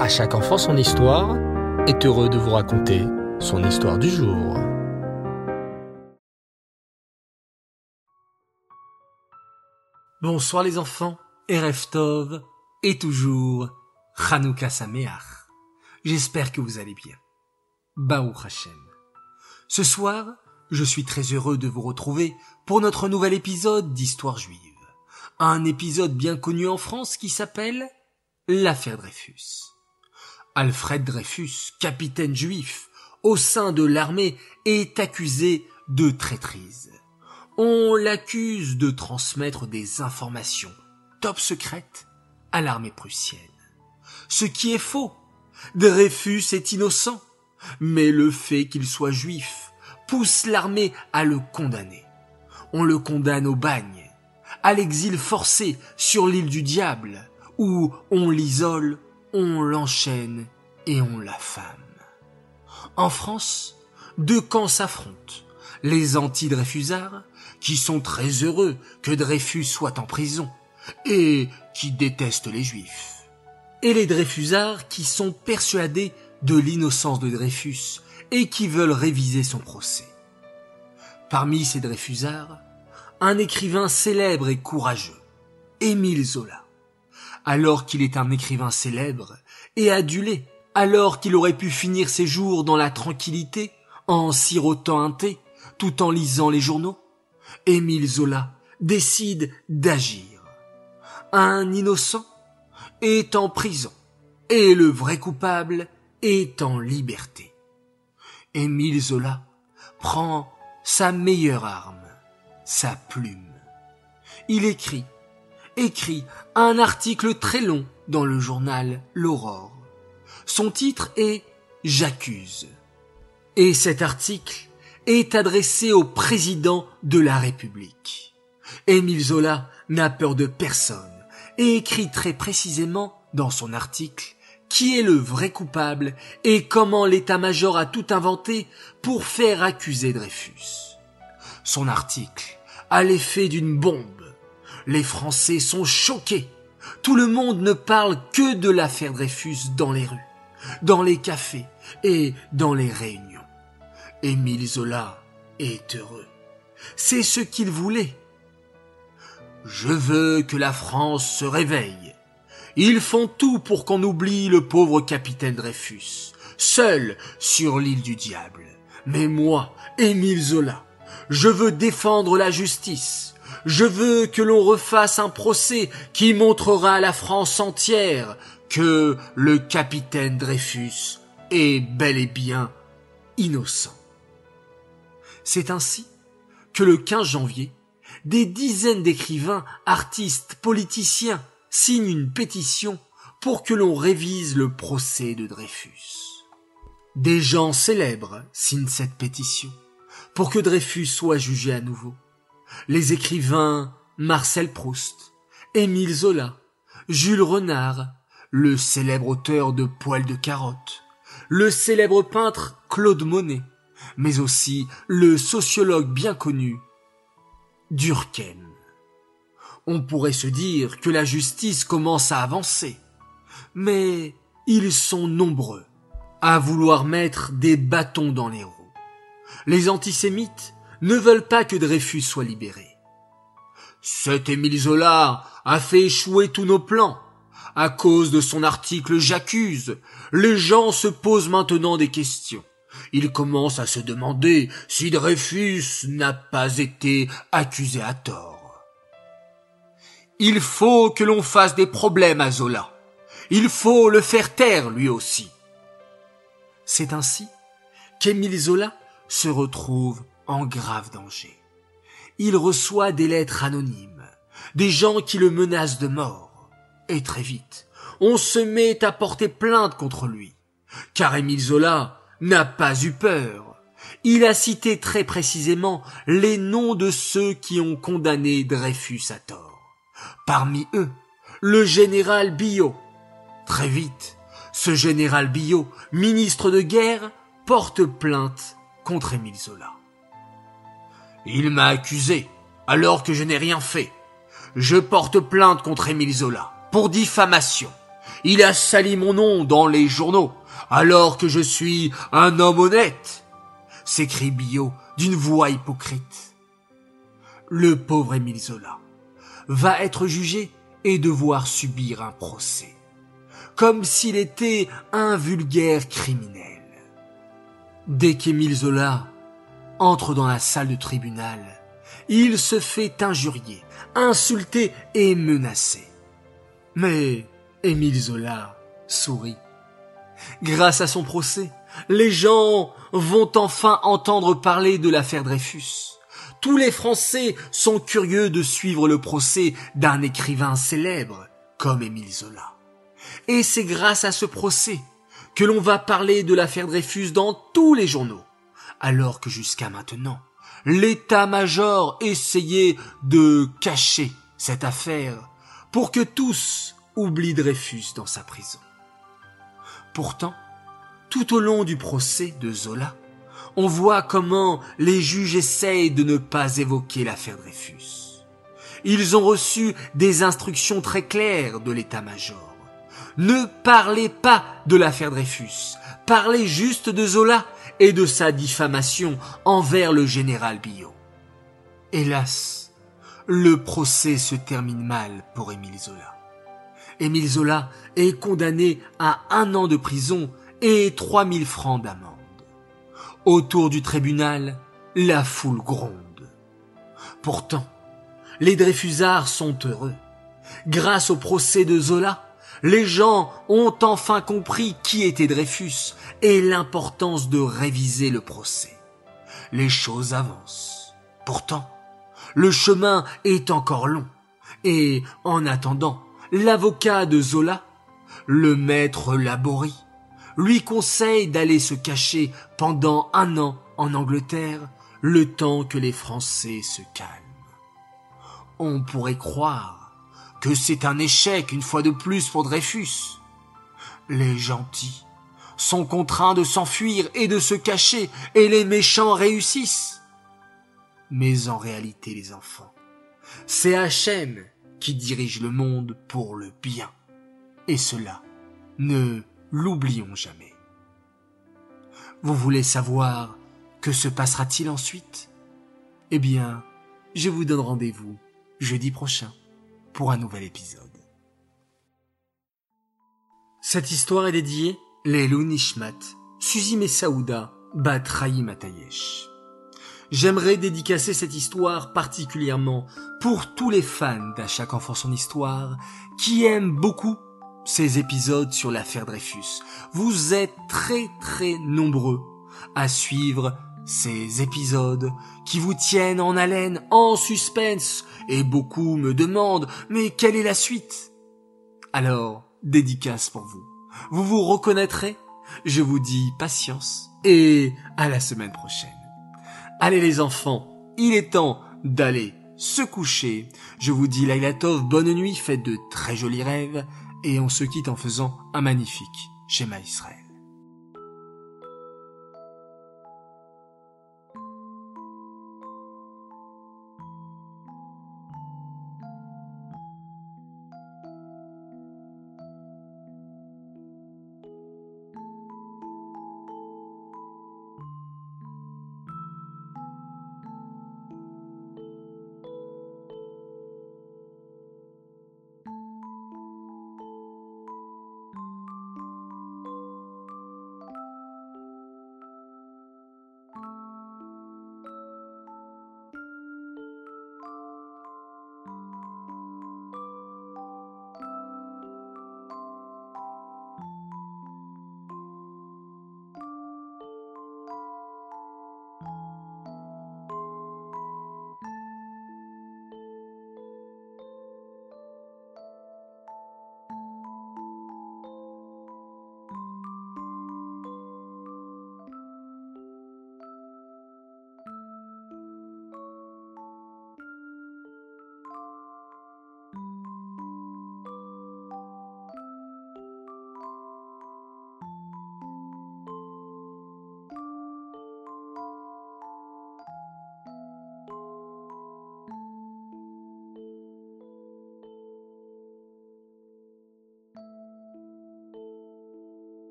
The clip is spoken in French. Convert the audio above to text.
À chaque enfant son histoire est heureux de vous raconter son histoire du jour. Bonsoir les enfants, Erev Tov et toujours Hanouka Sameach. J'espère que vous allez bien. Baou Hashem. Ce soir, je suis très heureux de vous retrouver pour notre nouvel épisode d'Histoire juive. Un épisode bien connu en France qui s'appelle L'affaire Dreyfus. Alfred Dreyfus, capitaine juif au sein de l'armée, est accusé de traîtrise. On l'accuse de transmettre des informations top secrètes à l'armée prussienne. Ce qui est faux. Dreyfus est innocent. Mais le fait qu'il soit juif pousse l'armée à le condamner. On le condamne au bagne, à l'exil forcé sur l'île du diable, où on l'isole, on l'enchaîne et on l'affame. En France, deux camps s'affrontent. Les anti-Dreyfusards, qui sont très heureux que Dreyfus soit en prison, et qui détestent les Juifs. Et les Dreyfusards qui sont persuadés de l'innocence de Dreyfus et qui veulent réviser son procès. Parmi ces Dreyfusards, un écrivain célèbre et courageux, Émile Zola. Alors qu'il est un écrivain célèbre et adulé, alors qu'il aurait pu finir ses jours dans la tranquillité en sirotant un thé tout en lisant les journaux, Émile Zola décide d'agir. Un innocent est en prison et le vrai coupable est en liberté. Émile Zola prend sa meilleure arme, sa plume. Il écrit, écrit un article très long dans le journal L'Aurore. Son titre est J'accuse. Et cet article est adressé au président de la République. Émile Zola n'a peur de personne et écrit très précisément dans son article qui est le vrai coupable et comment l'état-major a tout inventé pour faire accuser Dreyfus. Son article a l'effet d'une bombe. Les Français sont choqués. Tout le monde ne parle que de l'affaire Dreyfus dans les rues, dans les cafés et dans les réunions. Émile Zola est heureux. C'est ce qu'il voulait. Je veux que la France se réveille. Ils font tout pour qu'on oublie le pauvre capitaine Dreyfus, seul sur l'île du diable. Mais moi, Émile Zola, je veux défendre la justice. Je veux que l'on refasse un procès qui montrera à la France entière que le capitaine Dreyfus est bel et bien innocent. C'est ainsi que le 15 janvier, des dizaines d'écrivains, artistes, politiciens signent une pétition pour que l'on révise le procès de Dreyfus. Des gens célèbres signent cette pétition pour que Dreyfus soit jugé à nouveau. Les écrivains Marcel Proust, Émile Zola, Jules Renard, le célèbre auteur de Poils de carotte, le célèbre peintre Claude Monet, mais aussi le sociologue bien connu Durkheim. On pourrait se dire que la justice commence à avancer, mais ils sont nombreux à vouloir mettre des bâtons dans les roues. Les antisémites ne veulent pas que Dreyfus soit libéré. Cet Émile Zola a fait échouer tous nos plans. À cause de son article J'accuse, les gens se posent maintenant des questions. Ils commencent à se demander si Dreyfus n'a pas été accusé à tort. Il faut que l'on fasse des problèmes à Zola. Il faut le faire taire lui aussi. C'est ainsi qu'Émile Zola se retrouve en grave danger. Il reçoit des lettres anonymes, des gens qui le menacent de mort. Et très vite, on se met à porter plainte contre lui. Car Émile Zola n'a pas eu peur. Il a cité très précisément les noms de ceux qui ont condamné Dreyfus à tort. Parmi eux, le général Billot. Très vite, ce général Billot, ministre de guerre, porte plainte contre Émile Zola. Il m'a accusé, alors que je n'ai rien fait. Je porte plainte contre Émile Zola, pour diffamation. Il a sali mon nom dans les journaux, alors que je suis un homme honnête, s'écrie Billot d'une voix hypocrite. Le pauvre Émile Zola va être jugé et devoir subir un procès, comme s'il était un vulgaire criminel. Dès qu'Émile Zola entre dans la salle de tribunal, il se fait injurier, insulter et menacer. Mais Émile Zola sourit. Grâce à son procès, les gens vont enfin entendre parler de l'affaire Dreyfus. Tous les Français sont curieux de suivre le procès d'un écrivain célèbre comme Émile Zola. Et c'est grâce à ce procès que l'on va parler de l'affaire Dreyfus dans tous les journaux, alors que jusqu'à maintenant, l'état-major essayait de cacher cette affaire pour que tous oublient Dreyfus dans sa prison. Pourtant, tout au long du procès de Zola, on voit comment les juges essayent de ne pas évoquer l'affaire Dreyfus. Ils ont reçu des instructions très claires de l'état-major. Ne parlez pas de l'affaire Dreyfus, parlez juste de Zola et de sa diffamation envers le général Billot. Hélas, le procès se termine mal pour Émile Zola. Émile Zola est condamné à un an de prison et 3000 francs d'amende. Autour du tribunal, la foule gronde. Pourtant, les Dreyfusards sont heureux. Grâce au procès de Zola, les gens ont enfin compris qui était Dreyfus et l'importance de réviser le procès. Les choses avancent. Pourtant, le chemin est encore long. Et en attendant, l'avocat de Zola, le maître Laborie, lui conseille d'aller se cacher pendant un an en Angleterre, le temps que les Français se calment. On pourrait croire que c'est un échec une fois de plus pour Dreyfus. Les gentils sont contraints de s'enfuir et de se cacher, et les méchants réussissent. Mais en réalité, les enfants, c'est Hachem qui dirige le monde pour le bien. Et cela ne l'oublions jamais. Vous voulez savoir que se passera-t-il ensuite? Eh bien, je vous donne rendez-vous jeudi prochain pour un nouvel épisode. Cette histoire est dédiée Lelou Nishmat, Suzy Messaouda, Bat Matayesh. J'aimerais dédicacer cette histoire particulièrement pour tous les fans d'À chaque enfant son histoire qui aiment beaucoup ces épisodes sur l'affaire Dreyfus. Vous êtes très très nombreux à suivre ces épisodes qui vous tiennent en haleine, en suspense, et beaucoup me demandent mais quelle est la suite? Alors, dédicace pour vous. Vous vous reconnaîtrez? Je vous dis patience et à la semaine prochaine. Allez les enfants, il est temps d'aller se coucher. Je vous dis Lailatov, bonne nuit, faites de très jolis rêves et on se quitte en faisant un magnifique schéma Israël.